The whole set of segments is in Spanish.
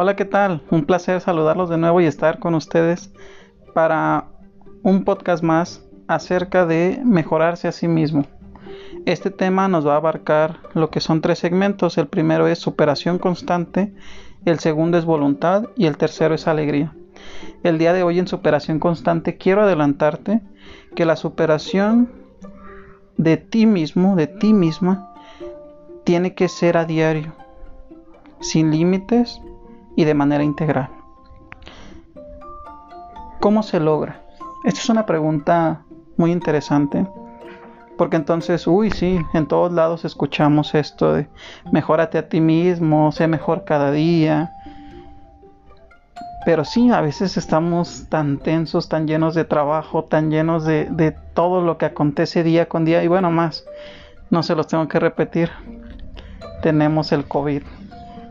Hola, ¿qué tal? Un placer saludarlos de nuevo y estar con ustedes para un podcast más acerca de mejorarse a sí mismo. Este tema nos va a abarcar lo que son tres segmentos. El primero es superación constante, el segundo es voluntad y el tercero es alegría. El día de hoy en superación constante quiero adelantarte que la superación de ti mismo, de ti misma, tiene que ser a diario, sin límites y de manera integral. ¿Cómo se logra? Esta es una pregunta muy interesante. Porque entonces, uy, sí, en todos lados escuchamos esto de mejórate a ti mismo, sé mejor cada día. Pero sí, a veces estamos tan tensos, tan llenos de trabajo, tan llenos de, de todo lo que acontece día con día. Y bueno, más, no se los tengo que repetir tenemos el COVID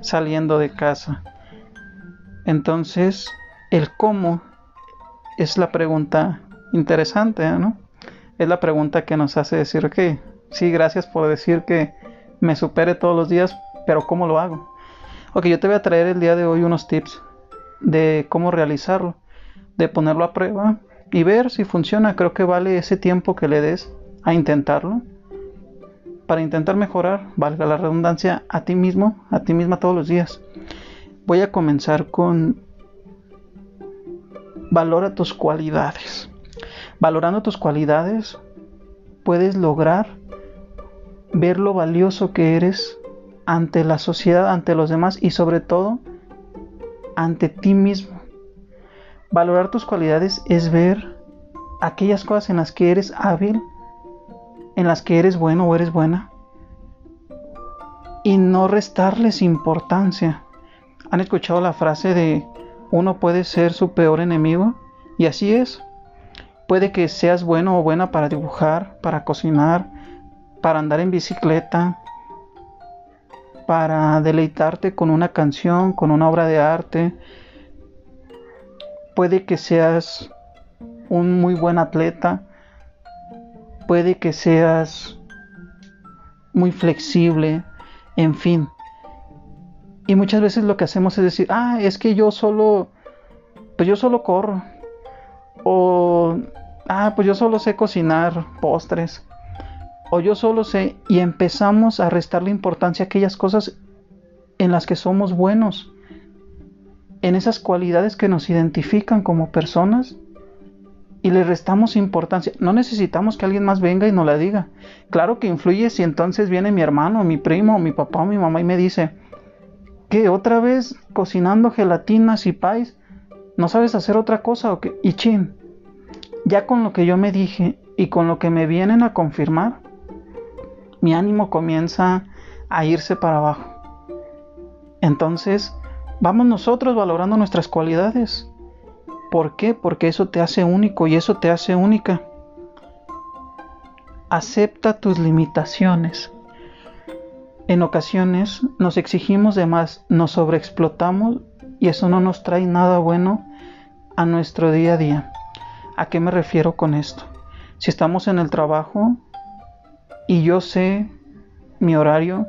saliendo de casa. Entonces, el cómo es la pregunta interesante, ¿no? Es la pregunta que nos hace decir que sí, gracias por decir que me supere todos los días, pero ¿cómo lo hago? Ok, yo te voy a traer el día de hoy unos tips de cómo realizarlo, de ponerlo a prueba y ver si funciona. Creo que vale ese tiempo que le des a intentarlo para intentar mejorar, valga la redundancia, a ti mismo, a ti misma todos los días. Voy a comenzar con valora tus cualidades. Valorando tus cualidades, puedes lograr ver lo valioso que eres ante la sociedad, ante los demás y sobre todo ante ti mismo. Valorar tus cualidades es ver aquellas cosas en las que eres hábil en las que eres bueno o eres buena y no restarles importancia. ¿Han escuchado la frase de uno puede ser su peor enemigo? Y así es. Puede que seas bueno o buena para dibujar, para cocinar, para andar en bicicleta, para deleitarte con una canción, con una obra de arte. Puede que seas un muy buen atleta, puede que seas muy flexible, en fin. Y muchas veces lo que hacemos es decir, ah, es que yo solo, pues yo solo corro. O, ah, pues yo solo sé cocinar postres. O yo solo sé, y empezamos a restarle importancia a aquellas cosas en las que somos buenos. En esas cualidades que nos identifican como personas y le restamos importancia. No necesitamos que alguien más venga y nos la diga. Claro que influye si entonces viene mi hermano, mi primo, mi papá o mi mamá y me dice, que otra vez cocinando gelatinas y pais, ¿no sabes hacer otra cosa o qué? Y chin, ya con lo que yo me dije y con lo que me vienen a confirmar, mi ánimo comienza a irse para abajo. Entonces, vamos nosotros valorando nuestras cualidades ¿Por qué? Porque eso te hace único y eso te hace única. Acepta tus limitaciones. En ocasiones nos exigimos de más, nos sobreexplotamos y eso no nos trae nada bueno a nuestro día a día. ¿A qué me refiero con esto? Si estamos en el trabajo y yo sé mi horario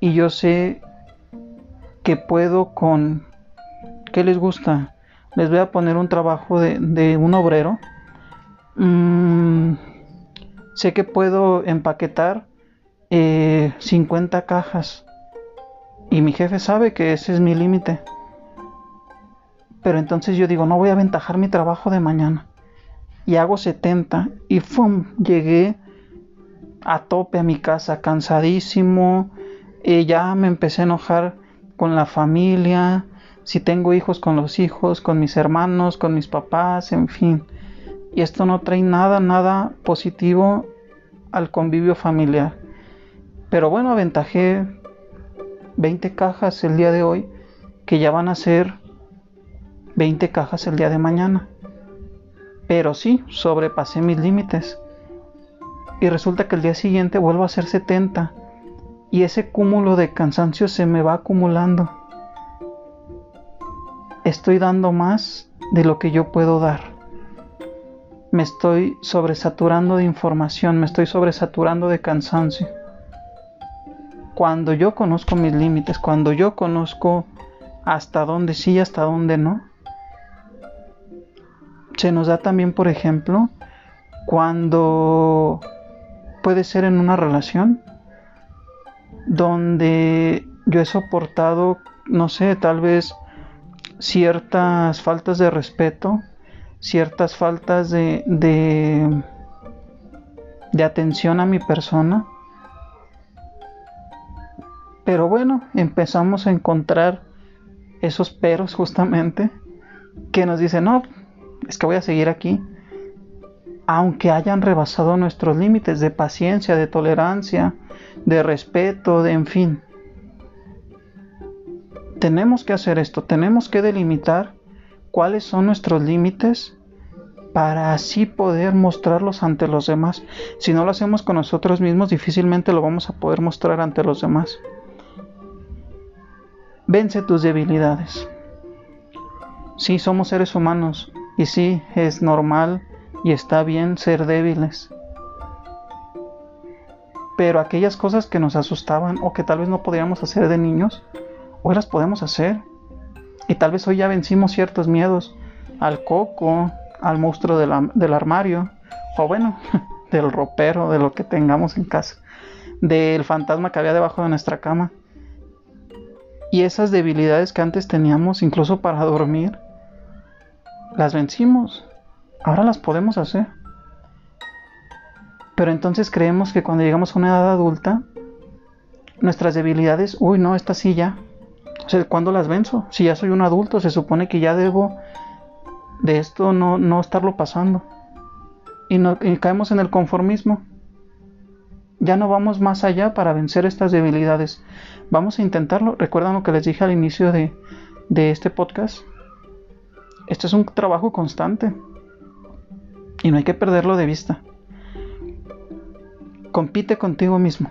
y yo sé que puedo con... ¿Qué les gusta? les voy a poner un trabajo de, un obrero. Mm, sé que puedo empaquetar 50 eh, cajas y mi jefe sabe que ese es mi límite. Pero entonces yo digo, no voy a aventajar mi trabajo de mañana. Y hago 70 y ¡fum! Llegué a tope a mi casa, cansadísimo. Y ya me empecé a enojar con la familia si tengo hijos con los hijos, con mis hermanos, con mis papás, en fin. Y esto no trae nada, nada positivo al convivio familiar. Pero bueno, aventajé 20 cajas el día de hoy, que ya van a ser 20 cajas el día de mañana. Pero sí, sobrepasé mis límites. Y resulta que el día siguiente vuelvo a ser 70. Y ese cúmulo de cansancio se me va acumulando estoy dando más de lo que yo puedo dar. Me estoy sobresaturando de información, me estoy sobresaturando de cansancio. Cuando yo conozco mis límites, cuando yo conozco hasta dónde sí y hasta dónde no. Se nos da también, por ejemplo, cuando puede ser en una relación donde yo he soportado, no sé, tal vez ciertas faltas de respeto, ciertas faltas de, de, atención a mi persona. Pero bueno, empezamos a encontrar esos peros justamente que nos dicen, no, es que voy a seguir aquí. Aunque hayan rebasado nuestros límites de paciencia, de tolerancia, de respeto, de en fin. Tenemos que hacer esto, tenemos que delimitar cuáles son nuestros límites para así poder mostrarlos ante los demás. Si no lo hacemos con nosotros mismos, difícilmente lo vamos a poder mostrar ante los demás. Vence tus debilidades. Sí, somos seres humanos y sí, es normal y está bien ser débiles. Pero aquellas cosas que nos asustaban o que tal vez no podíamos hacer de niños, hoy las podemos hacer. Y tal vez hoy ya vencimos ciertos miedos al coco, al monstruo del armario, o bueno, del ropero, de lo que tengamos en casa, del fantasma que había debajo de nuestra cama. Y esas debilidades que antes teníamos, incluso para dormir, las vencimos. Ahora las podemos hacer. Pero entonces creemos que cuando llegamos a una edad adulta, nuestras debilidades, uy, no, esta sí ya. O sea, ¿cuándo las venzo? Si ya soy un adulto, se supone que ya debo de esto no, no estarlo pasando. Y, no, y caemos en el conformismo. Ya no vamos más allá para vencer estas debilidades. Vamos a intentarlo. ¿Recuerdan lo que les dije al inicio de, este podcast? Este es un trabajo constante. Y no hay que perderlo de vista. Compite contigo mismo.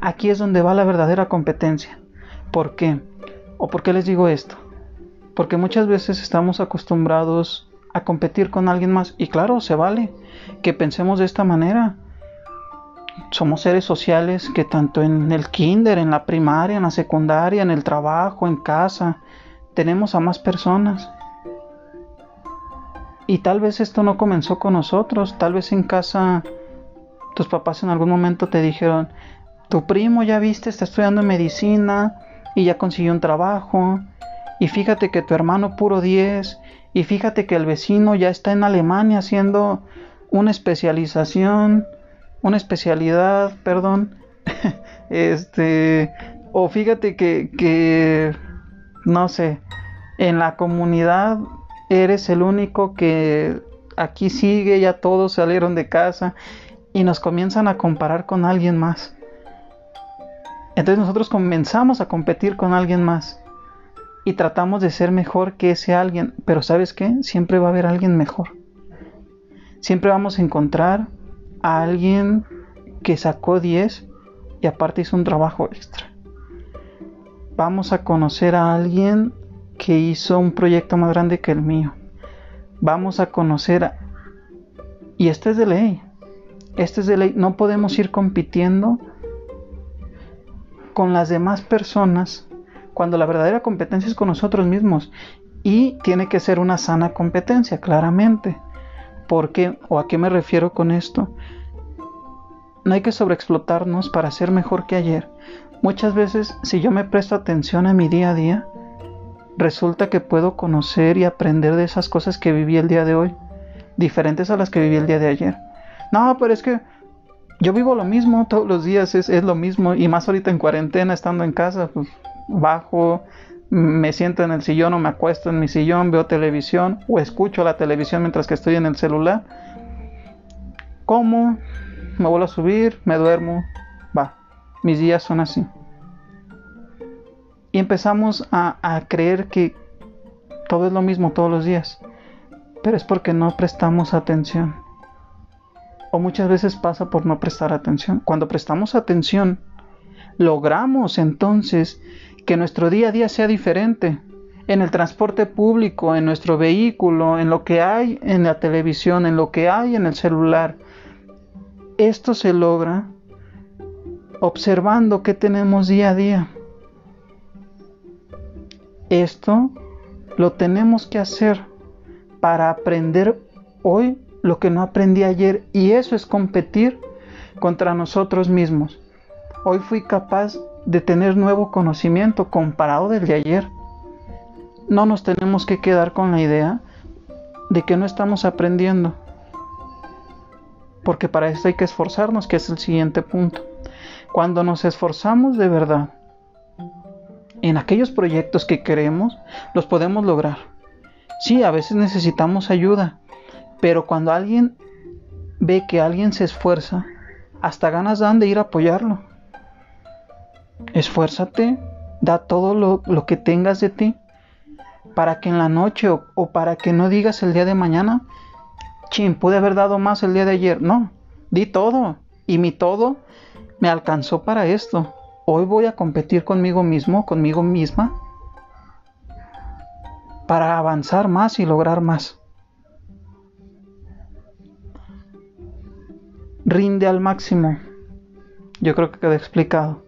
Aquí es donde va la verdadera competencia. ¿Por qué? ¿O por qué les digo esto? Porque muchas veces estamos acostumbrados a competir con alguien más. Y claro, se vale que pensemos de esta manera somos seres sociales que tanto en el kinder, en la primaria, en la secundaria, en el trabajo, en casa, tenemos a más personas. Y tal vez esto no comenzó con nosotros, tal vez en casa tus papás en algún momento te dijeron, tu primo ya viste, está estudiando medicina y ya consiguió un trabajo, y fíjate que tu hermano puro 10, y fíjate que el vecino ya está en Alemania haciendo una especialización una especialidad, perdón, este, o fíjate que, que, no sé, en la comunidad eres el único que aquí sigue, ya todos salieron de casa y nos comienzan a comparar con alguien más. Entonces nosotros comenzamos a competir con alguien más y tratamos de ser mejor que ese alguien, pero ¿sabes qué? Siempre va a haber alguien mejor. Siempre vamos a encontrar a alguien que sacó 10 y aparte hizo un trabajo extra. Vamos a conocer a alguien que hizo un proyecto más grande que el mío. Vamos a conocer a... Y este es de ley. Este es de ley. No podemos ir compitiendo con las demás personas cuando la verdadera competencia es con nosotros mismos. Y tiene que ser una sana competencia, claramente. ¿Por qué? ¿O a qué me refiero con esto? No hay que sobreexplotarnos para ser mejor que ayer. Muchas veces, si yo me presto atención a mi día a día, resulta que puedo conocer y aprender de esas cosas que viví el día de hoy, diferentes a las que viví el día de ayer. No, pero es que yo vivo lo mismo todos los días, es, lo mismo, y más ahorita en cuarentena, estando en casa, pues bajo, me siento en el sillón o me acuesto en mi sillón, veo televisión o escucho la televisión mientras que estoy en el celular. Como, me vuelvo a subir, me duermo, va, mis días son así. Y empezamos a, a creer que todo es lo mismo todos los días, pero es porque no prestamos atención. O muchas veces pasa por no prestar atención. Cuando prestamos atención, logramos entonces que nuestro día a día sea diferente. En el transporte público, en nuestro vehículo, en lo que hay en la televisión, en lo que hay en el celular. Esto se logra observando qué tenemos día a día. Esto lo tenemos que hacer para aprender hoy lo que no aprendí ayer y eso es competir contra nosotros mismos. Hoy fui capaz de tener nuevo conocimiento comparado del de ayer. No nos tenemos que quedar con la idea de que no estamos aprendiendo. Porque para esto hay que esforzarnos, que es el siguiente punto. Cuando nos esforzamos de verdad en aquellos proyectos que queremos, los podemos lograr. Sí, a veces necesitamos ayuda, pero cuando alguien ve que alguien se esfuerza, hasta ganas dan de ir a apoyarlo. Esfuérzate, da todo lo, que tengas de ti para que en la noche o, para que no digas el día de mañana, chin, pude haber dado más el día de ayer. No, di todo y mi todo me alcanzó para esto. Hoy voy a competir conmigo mismo, conmigo misma, para avanzar más y lograr más. Rinde al máximo. Yo creo que quedó explicado.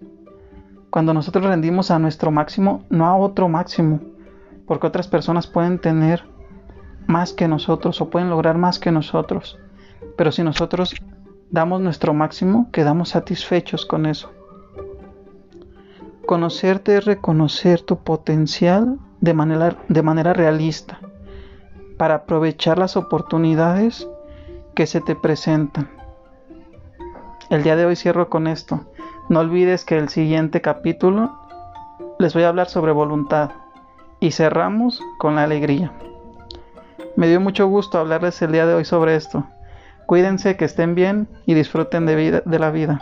Cuando nosotros rendimos a nuestro máximo, no a otro máximo, porque otras personas pueden tener más que nosotros o pueden lograr más que nosotros. Pero si nosotros damos nuestro máximo, quedamos satisfechos con eso. Conocerte es reconocer tu potencial de manera, de manera realista para aprovechar las oportunidades que se te presentan. El día de hoy cierro con esto. No olvides que el siguiente capítulo les voy a hablar sobre voluntad y cerramos con la alegría. Me dio mucho gusto hablarles el día de hoy sobre esto. Cuídense, que estén bien y disfruten de, vida, de la vida.